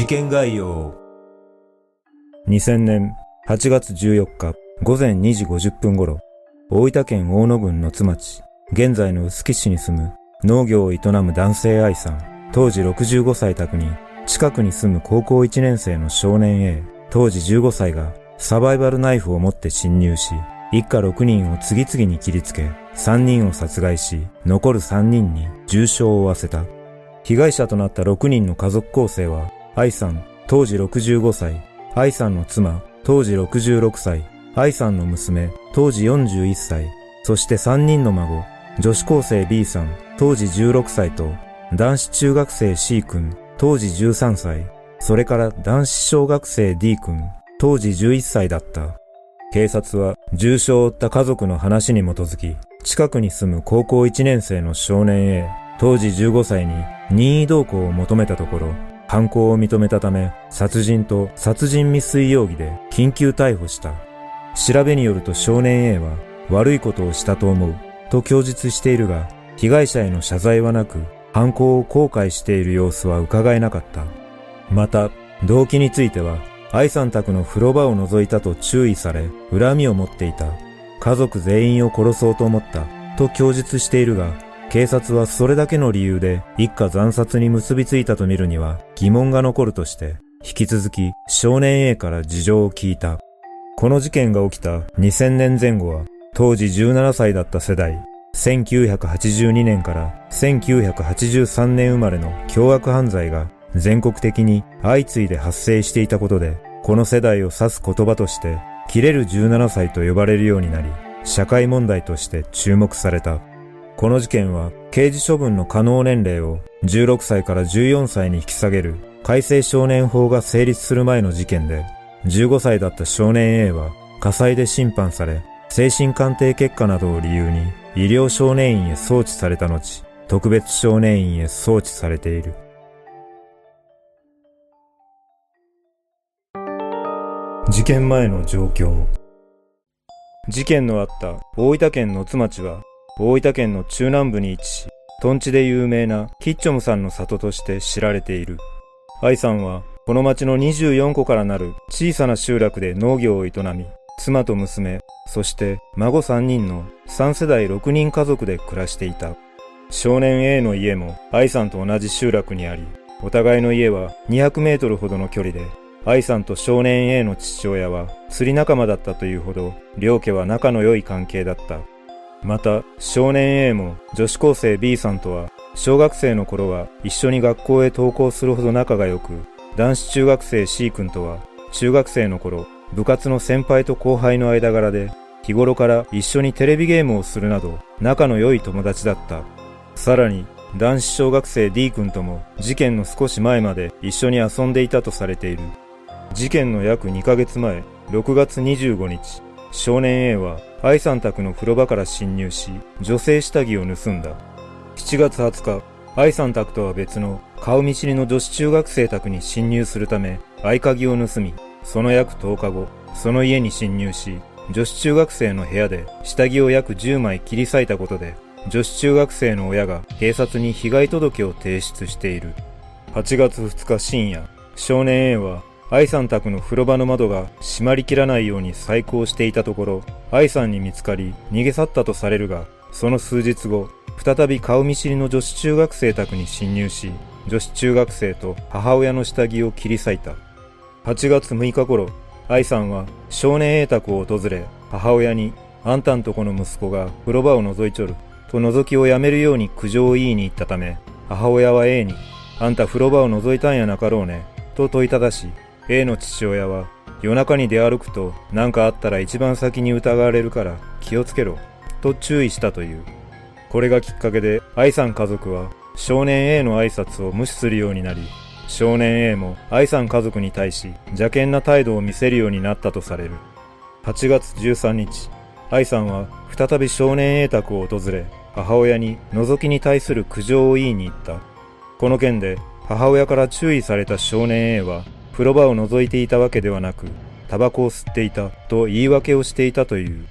事件概要2000年8月14日午前2時50分頃、大分県大野郡野津町、現在の臼杵市に住む農業を営む男性愛さん、当時65歳宅に、近くに住む高校1年生の少年 A、当時15歳がサバイバルナイフを持って侵入し、一家6人を次々に切りつけ、3人を殺害し、残る3人に重傷を負わせた。被害者となった6人の家族構成は、愛さん、当時65歳、愛さんの妻、当時66歳、愛さんの娘、当時41歳、そして3人の孫、女子高生 B さん、当時16歳と、男子中学生 C 君、当時13歳、それから男子小学生 D 君、当時11歳だった。警察は重傷を負った家族の話に基づき、近くに住む高校1年生の少年 A、当時15歳に任意同行を求めたところ、犯行を認めたため、殺人と殺人未遂容疑で緊急逮捕した。調べによると少年 A は悪いことをしたと思うと供述しているが、被害者への謝罪はなく、犯行を後悔している様子は伺えなかった。また、動機については、愛さん宅の風呂場を覗いたと注意され、恨みを持っていた。家族全員を殺そうと思った、と供述しているが、警察はそれだけの理由で一家惨殺に結びついたと見るには疑問が残るとして、引き続き少年 A から事情を聞いた。この事件が起きた2000年前後は、当時17歳だった世代、1982年から1983年生まれの凶悪犯罪が全国的に相次いで発生していたことで、この世代を指す言葉として、切れる17歳と呼ばれるようになり、社会問題として注目された。この事件は刑事処分の可能年齢を16歳から14歳に引き下げる改正少年法が成立する前の事件で、15歳だった少年 A は火災で審判され、精神鑑定結果などを理由に医療少年院へ送致された後、特別少年院へ送致されている。事件前の状況事件のあった大分県の津町は大分県の中南部に位置し、トンチで有名なキッチョムさんの里として知られている。愛さんは、この町の24個からなる小さな集落で農業を営み、妻と娘、そして孫3人の3世代6人家族で暮らしていた。少年 A の家も愛さんと同じ集落にあり、お互いの家は200メートルほどの距離で、愛さんと少年 A の父親は釣り仲間だったというほど、両家は仲の良い関係だった。また、少年 A も女子高生 B さんとは、小学生の頃は一緒に学校へ登校するほど仲が良く、男子中学生 C 君とは、中学生の頃、部活の先輩と後輩の間柄で、日頃から一緒にテレビゲームをするなど、仲の良い友達だった。さらに、男子小学生 D 君とも事件の少し前まで一緒に遊んでいたとされている。事件の約2ヶ月前、6月25日、少年 A は愛さん宅の風呂場から侵入し、女性下着を盗んだ。7月20日、愛さん宅とは別の顔見知りの女子中学生宅に侵入するため合鍵を盗み、その約10日後、その家に侵入し、女子中学生の部屋で下着を約10枚切り裂いたことで、女子中学生の親が警察に被害届を提出している。8月2日深夜、少年 A は愛さん宅の風呂場の窓が閉まりきらないように細工をしていたところ、愛さんに見つかり逃げ去ったとされるが、その数日後、再び顔見知りの女子中学生宅に侵入し、女子中学生と母親の下着を切り裂いた。8月6日頃、愛さんは少年 A 宅を訪れ、母親に、あんたんとこの息子が風呂場を覗いちょる、と覗きをやめるように苦情を言いに行ったため、母親は A に、あんた風呂場を覗いたんやなかろうね、と問いただし、A の父親は夜中に出歩くと何かあったら一番先に疑われるから気をつけろと注意したという。これがきっかけで愛さん家族は少年 A の挨拶を無視するようになり、少年 A も愛さん家族に対し邪険な態度を見せるようになったとされる。8月13日、愛さんは再び少年 A 宅を訪れ、母親に覗きに対する苦情を言いに行った。この件で母親から注意された少年 A は風呂場を覗いていたわけではなく、タバコを吸っていたと言い訳をしていたという。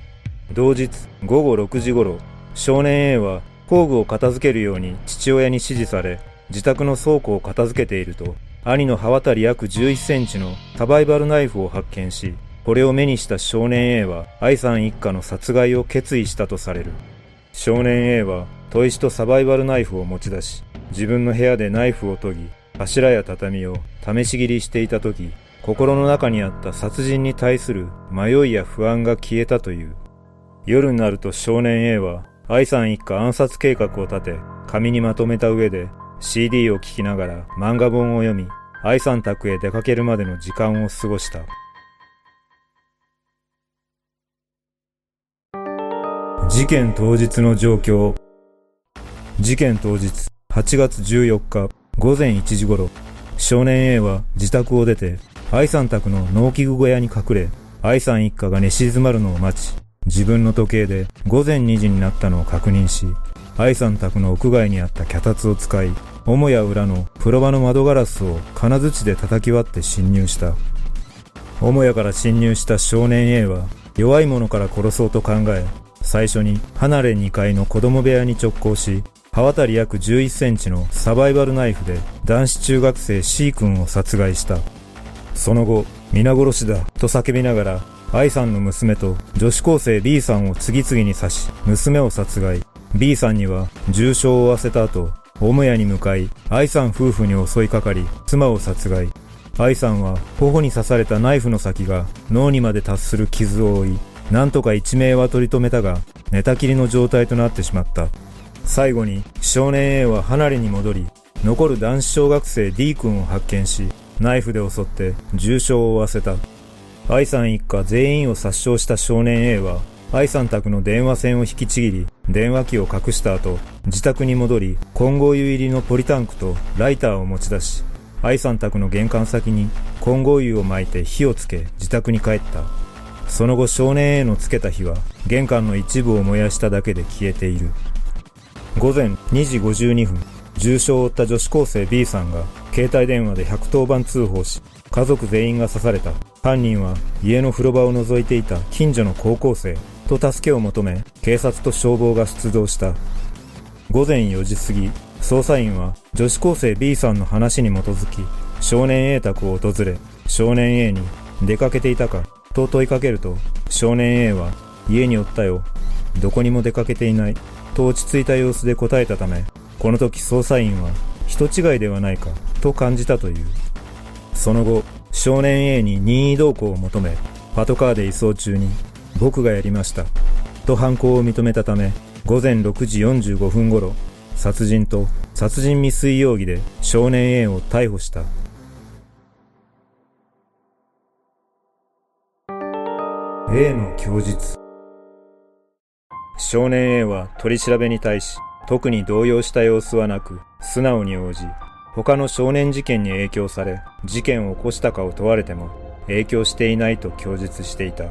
同日午後6時頃、少年 A は工具を片付けるように父親に指示され、自宅の倉庫を片付けていると、兄の刃渡り約11センチのサバイバルナイフを発見し、これを目にした少年 A は愛さん一家の殺害を決意したとされる。少年 A は砥石とサバイバルナイフを持ち出し、自分の部屋でナイフを研ぎ、柱や畳を試し切りしていた時、心の中にあった殺人に対する迷いや不安が消えたという。夜になると少年 A は愛さん一家暗殺計画を立て、紙にまとめた上で CD を聴きながら漫画本を読み、愛さん宅へ出かけるまでの時間を過ごした。事件当日の状況。事件当日、8月14日午前1時頃、少年 A は自宅を出て、愛さん宅の農機具小屋に隠れ、愛さん一家が寝静まるのを待ち、自分の時計で午前2時になったのを確認し、愛さん宅の屋外にあった脚立を使い、母屋裏の風呂場の窓ガラスを金槌で叩き割って侵入した。母屋から侵入した少年 A は弱い者から殺そうと考え、最初に離れ2階の子供部屋に直行し、刃渡り約11センチのサバイバルナイフで男子中学生 C 君を殺害した。その後、皆殺しだと叫びながら、愛さんの娘と女子高生 B さんを次々に刺し、娘を殺害。B さんには重傷を負わせた後、母屋に向かい、愛さん夫婦に襲いかかり、妻を殺害。愛さんは頬に刺されたナイフの先が脳にまで達する傷を負い、なんとか一命は取り留めたが、寝たきりの状態となってしまった。最後に少年 A は離れに戻り、残る男子小学生 D 君を発見し、ナイフで襲って重傷を負わせた。愛さん一家全員を殺傷した少年 A は、愛さん宅の電話線を引きちぎり、電話機を隠した後、自宅に戻り、混合油入りのポリタンクとライターを持ち出し、愛さん宅の玄関先に混合油を巻いて火をつけ自宅に帰った。その後少年 A のつけた火は玄関の一部を燃やしただけで消えている。午前2時52分、重傷を負った女子高生 B さんが携帯電話で110番通報し、家族全員が刺された。犯人は家の風呂場を覗いていた近所の高校生と助けを求め、警察と消防が出動した。午前4時過ぎ、捜査員は女子高生 B さんの話に基づき、少年 A 宅を訪れ、少年 A に出かけていたかと問いかけると、少年 A は家におったよ。どこにも出かけていない。と落ち着いた様子で答えたため、この時捜査員は人違いではないかと感じたという。その後、少年 A に任意同行を求め、パトカーで移送中に、僕がやりました。と犯行を認めたため、午前6時45分頃、殺人と殺人未遂容疑で少年 A を逮捕した。A の供述少年 A は取り調べに対し、特に動揺した様子はなく、素直に応じ、他の少年事件に影響され、事件を起こしたかを問われても、影響していないと供述していた。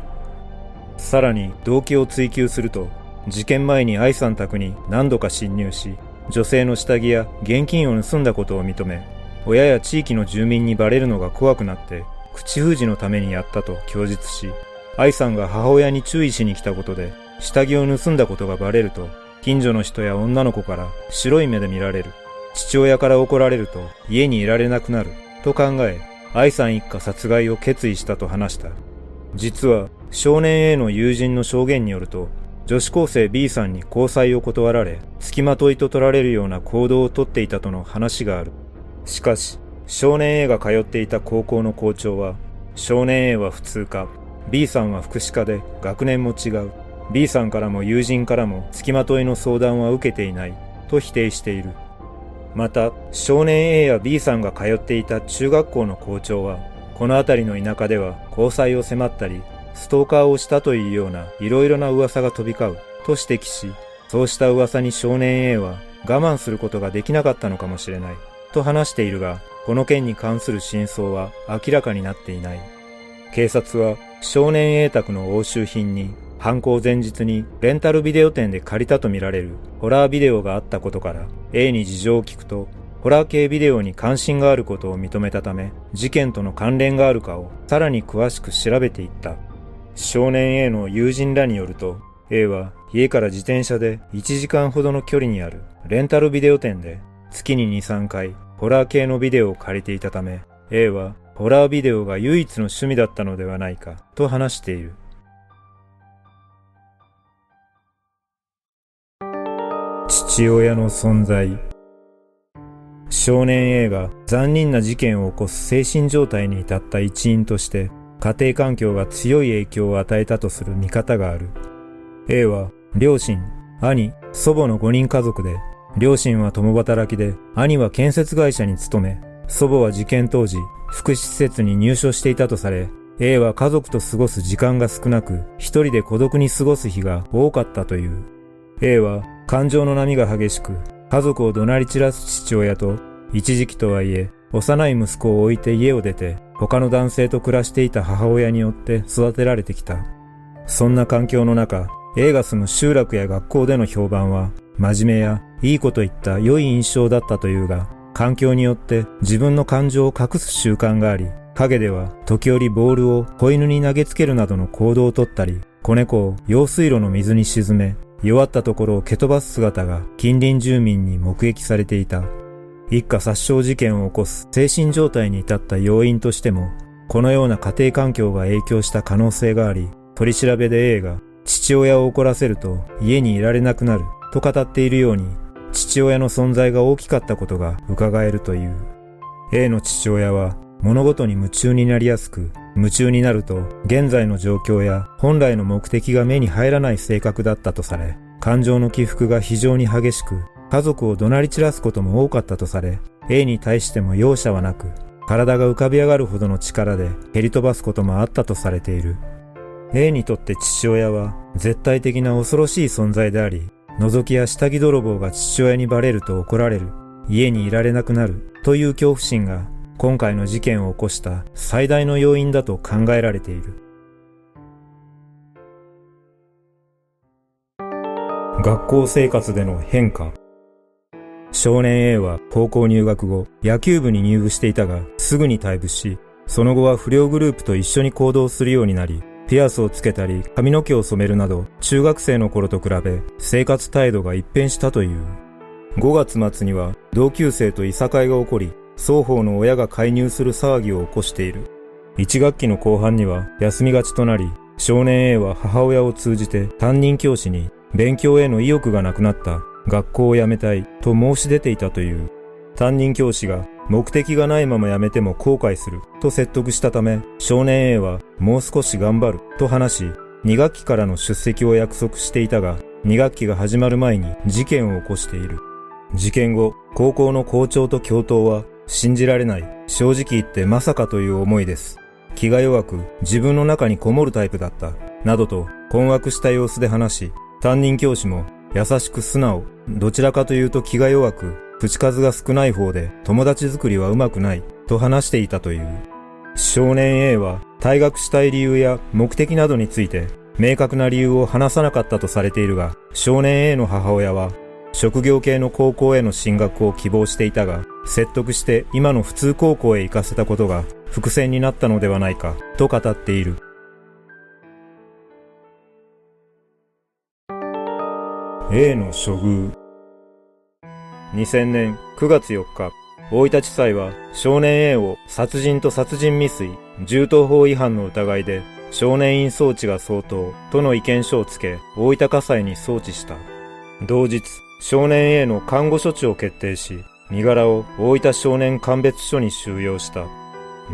さらに、動機を追求すると、事件前に愛さん宅に何度か侵入し、女性の下着や現金を盗んだことを認め、親や地域の住民にバレるのが怖くなって、口封じのためにやったと供述し、愛さんが母親に注意しに来たことで、下着を盗んだことがバレると、近所の人や女の子から白い目で見られる。父親から怒られると家にいられなくなる。と考え、愛さん一家殺害を決意したと話した。実は、少年 A の友人の証言によると、女子高生 B さんに交際を断られ、付きまといと取られるような行動をとっていたとの話がある。しかし、少年 A が通っていた高校の校長は、少年 A は普通科、B さんは福祉科で学年も違う。B さんからも友人からも付きまといの相談は受けていないと否定している。また、少年 A や B さんが通っていた中学校の校長は、この辺りの田舎では交際を迫ったり、ストーカーをしたというような色々な噂が飛び交うと指摘し、そうした噂に少年 A は我慢することができなかったのかもしれないと話しているが、この件に関する真相は明らかになっていない。警察は少年 A 宅の押収品に犯行前日にレンタルビデオ店で借りたとみられるホラービデオがあったことから A に事情を聞くとホラー系ビデオに関心があることを認めたため事件との関連があるかをさらに詳しく調べていった。少年 A の友人らによると A は家から自転車で1時間ほどの距離にあるレンタルビデオ店で月に2、3回ホラー系のビデオを借りていたため、A はホラービデオが唯一の趣味だったのではないかと話している。父親の存在少年 A が残忍な事件を起こす精神状態に至った一因として家庭環境が強い影響を与えたとする見方がある。A は両親、兄、祖母の5人家族で、両親は共働きで、兄は建設会社に勤め、祖母は事件当時、福祉施設に入所していたとされ、A は家族と過ごす時間が少なく、一人で孤独に過ごす日が多かったという。A は感情の波が激しく、家族を怒鳴り散らす父親と、一時期とはいえ、幼い息子を置いて家を出て、他の男性と暮らしていた母親によって育てられてきた。そんな環境の中、A が住む集落や学校での評判は、真面目やいいこと言った良い印象だったというが、環境によって自分の感情を隠す習慣があり、影では時折ボールを子犬に投げつけるなどの行動をとったり、子猫を用水路の水に沈め、弱ったところを蹴飛ばす姿が近隣住民に目撃されていた。一家殺傷事件を起こす精神状態に至った要因としても、このような家庭環境が影響した可能性があり、取り調べで A が父親を怒らせると家にいられなくなると語っているように、父親の存在が大きかったことが伺えるという。A の父親は物事に夢中になりやすく、夢中になると現在の状況や本来の目的が目に入らない性格だったとされ、感情の起伏が非常に激しく、家族を怒鳴り散らすことも多かったとされ、A に対しても容赦はなく、体が浮かび上がるほどの力で蹴り飛ばすこともあったとされている。A にとって父親は絶対的な恐ろしい存在であり、覗きや下着泥棒が父親にバレると怒られる、家にいられなくなるという恐怖心が今回の事件を起こした最大の要因だと考えられている。学校生活での変化少年 A は高校入学後、野球部に入部していたが、すぐに退部し、その後は不良グループと一緒に行動するようになり、ピアスをつけたり髪の毛を染めるなど、中学生の頃と比べ生活態度が一変したという。5月末には同級生といさかいが起こり、双方の親が介入する騒ぎを起こしている。1学期の後半には休みがちとなり、少年 A は母親を通じて担任教師に勉強への意欲がなくなった学校を辞めたいと申し出ていたという。担任教師が目的がないまま辞めても後悔すると説得したため、少年 A はもう少し頑張ると話し、2学期からの出席を約束していたが、2学期が始まる前に事件を起こしている。事件後、高校の校長と教頭は、信じられない、正直言ってまさかという思いです。気が弱く、自分の中にこもるタイプだった、などと困惑した様子で話し、担任教師も優しく素直、どちらかというと気が弱く、口数が少ない方で友達作りはうまくない、と話していたという。少年 A は退学したい理由や目的などについて明確な理由を話さなかったとされているが、少年 A の母親は職業系の高校への進学を希望していたが、説得して今の普通高校へ行かせたことが伏線になったのではないかと語っている。A の処遇2000年9月4日、大分地裁は少年 A を殺人と殺人未遂、銃刀法違反の疑いで少年院送致が相当との意見書をつけ、大分火災に送致した。同日、少年 A の看護処置を決定し、身柄を大分少年鑑別所に収容した。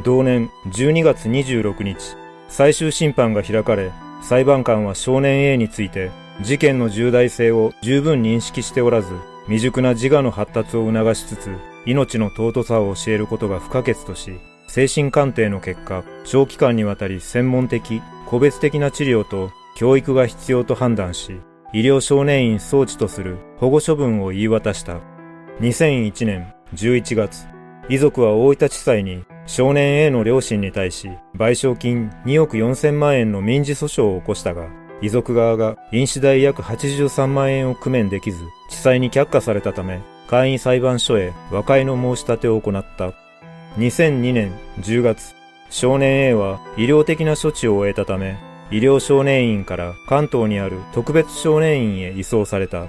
同年12月26日、最終審判が開かれ、裁判官は少年 A について事件の重大性を十分認識しておらず、未熟な自我の発達を促しつつ、命の尊さを教えることが不可欠とし、精神鑑定の結果、長期間にわたり専門的、個別的な治療と教育が必要と判断し、医療少年院装置とする保護処分を言い渡した。2001年11月、遺族は大分地裁に少年 A の両親に対し賠償金2億4000万円の民事訴訟を起こしたが、遺族側が飲酒代約83万円を工面できず、地裁に却下されたため、会員裁判所へ和解の申し立てを行った。2002年10月、少年 A は医療的な処置を終えたため、医療少年院から関東にある特別少年院へ移送された。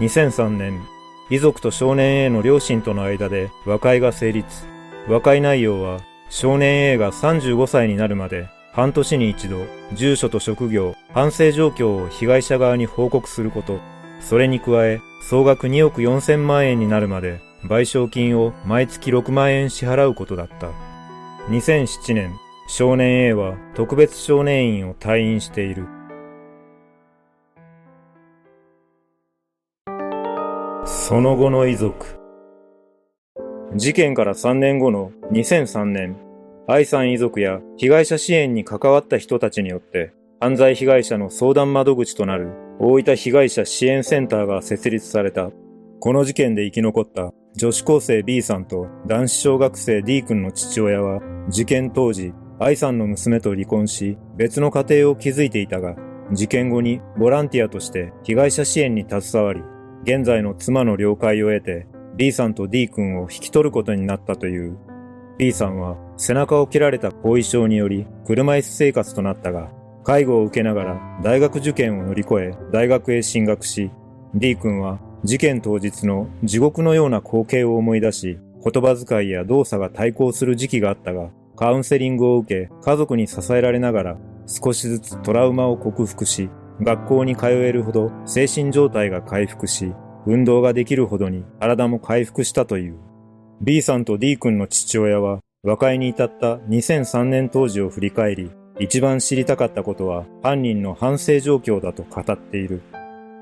2003年、遺族と少年 A の両親との間で和解が成立。和解内容は、少年 A が35歳になるまで半年に一度、住所と職業、反省状況を被害者側に報告すること。それに加え、総額2億4千万円になるまで賠償金を毎月6万円支払うことだった。2007年、少年 A は特別少年院を退院している。その後の遺族。事件から3年後の2003年、愛さん遺族や被害者支援に関わった人たちによって犯罪被害者の相談窓口となる大分被害者支援センターが設立された。この事件で生き残った女子高生 B さんと男子小学生 D 君の父親は事件当時愛さんの娘と離婚し別の家庭を築いていたが事件後にボランティアとして被害者支援に携わり現在の妻の了解を得て B さんと D 君を引き取ることになったという。B さんは背中を切られた後遺症により車椅子生活となったが、介護を受けながら大学受験を乗り越え大学へ進学し、D 君は事件当日の地獄のような光景を思い出し、言葉遣いや動作が対抗する時期があったが、カウンセリングを受け家族に支えられながら少しずつトラウマを克服し、学校に通えるほど精神状態が回復し、運動ができるほどに体も回復したという。B さんと D 君の父親は和解に至った2003年当時を振り返り、一番知りたかったことは犯人の反省状況だと語っている。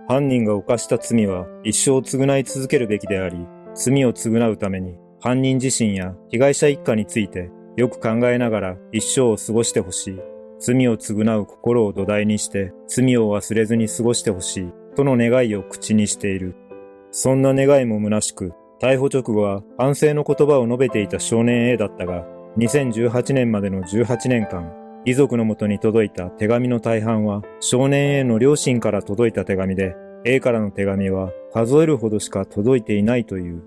犯人が犯した罪は一生償い続けるべきであり、罪を償うために犯人自身や被害者一家についてよく考えながら一生を過ごしてほしい。罪を償う心を土台にして、罪を忘れずに過ごしてほしい、との願いを口にしている。そんな願いも虚しく、逮捕直後は反省の言葉を述べていた少年 A だったが、2018年までの18年間、遺族のもとに届いた手紙の大半は少年 A の両親から届いた手紙で、A からの手紙は数えるほどしか届いていないという。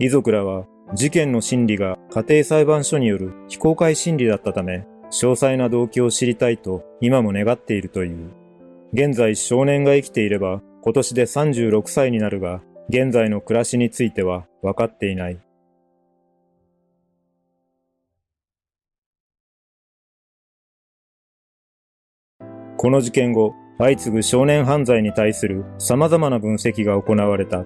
遺族らは事件の審理が家庭裁判所による非公開審理だったため、詳細な動機を知りたいと今も願っているという。現在少年が生きていれば今年で36歳になるが、現在の暮らしについては分かっていない。この事件後、相次ぐ少年犯罪に対する様々な分析が行われた。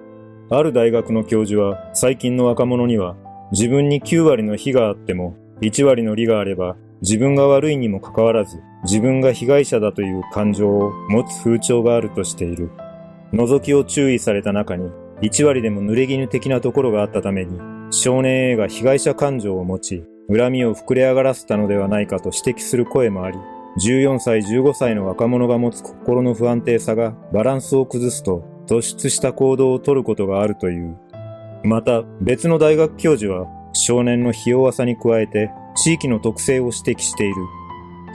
ある大学の教授は最近の若者には自分に9割の非があっても1割の利があれば自分が悪いにもかかわらず、自分が被害者だという感情を持つ風潮があるとしている。覗きを注意された中に、1割でも濡れ衣的なところがあったために、少年 A が被害者感情を持ち、恨みを膨れ上がらせたのではないかと指摘する声もあり、14歳15歳の若者が持つ心の不安定さがバランスを崩すと突出した行動をとることがあるという。また別の大学教授は少年のひ弱さに加えて地域の特性を指摘している。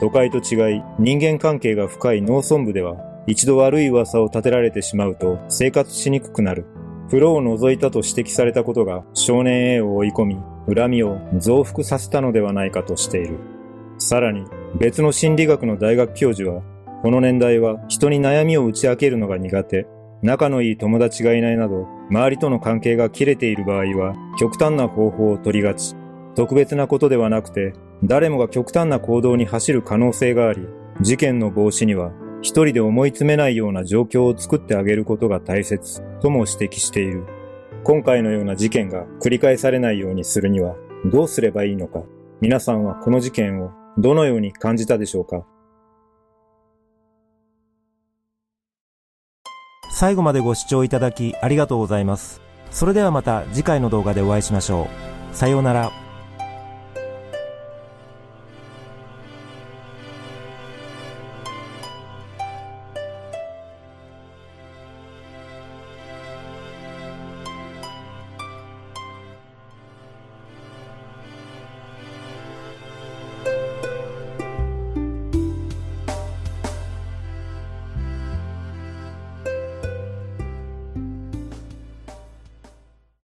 都会と違い、人間関係が深い農村部では、一度悪い噂を立てられてしまうと生活しにくくなる。風呂を覗いたと指摘されたことが少年 A を追い込み、恨みを増幅させたのではないかとしている。さらに、別の心理学の大学教授は、この年代は人に悩みを打ち明けるのが苦手、仲のいい友達がいないなど、周りとの関係が切れている場合は、極端な方法を取りがち。特別なことではなくて、誰もが極端な行動に走る可能性があり、事件の防止には一人で思い詰めないような状況を作ってあげることが大切とも指摘している。今回のような事件が繰り返されないようにするにはどうすればいいのか、皆さんはこの事件をどのように感じたでしょうか最後までご視聴いただきありがとうございます。それではまた次回の動画でお会いしましょう。さようなら。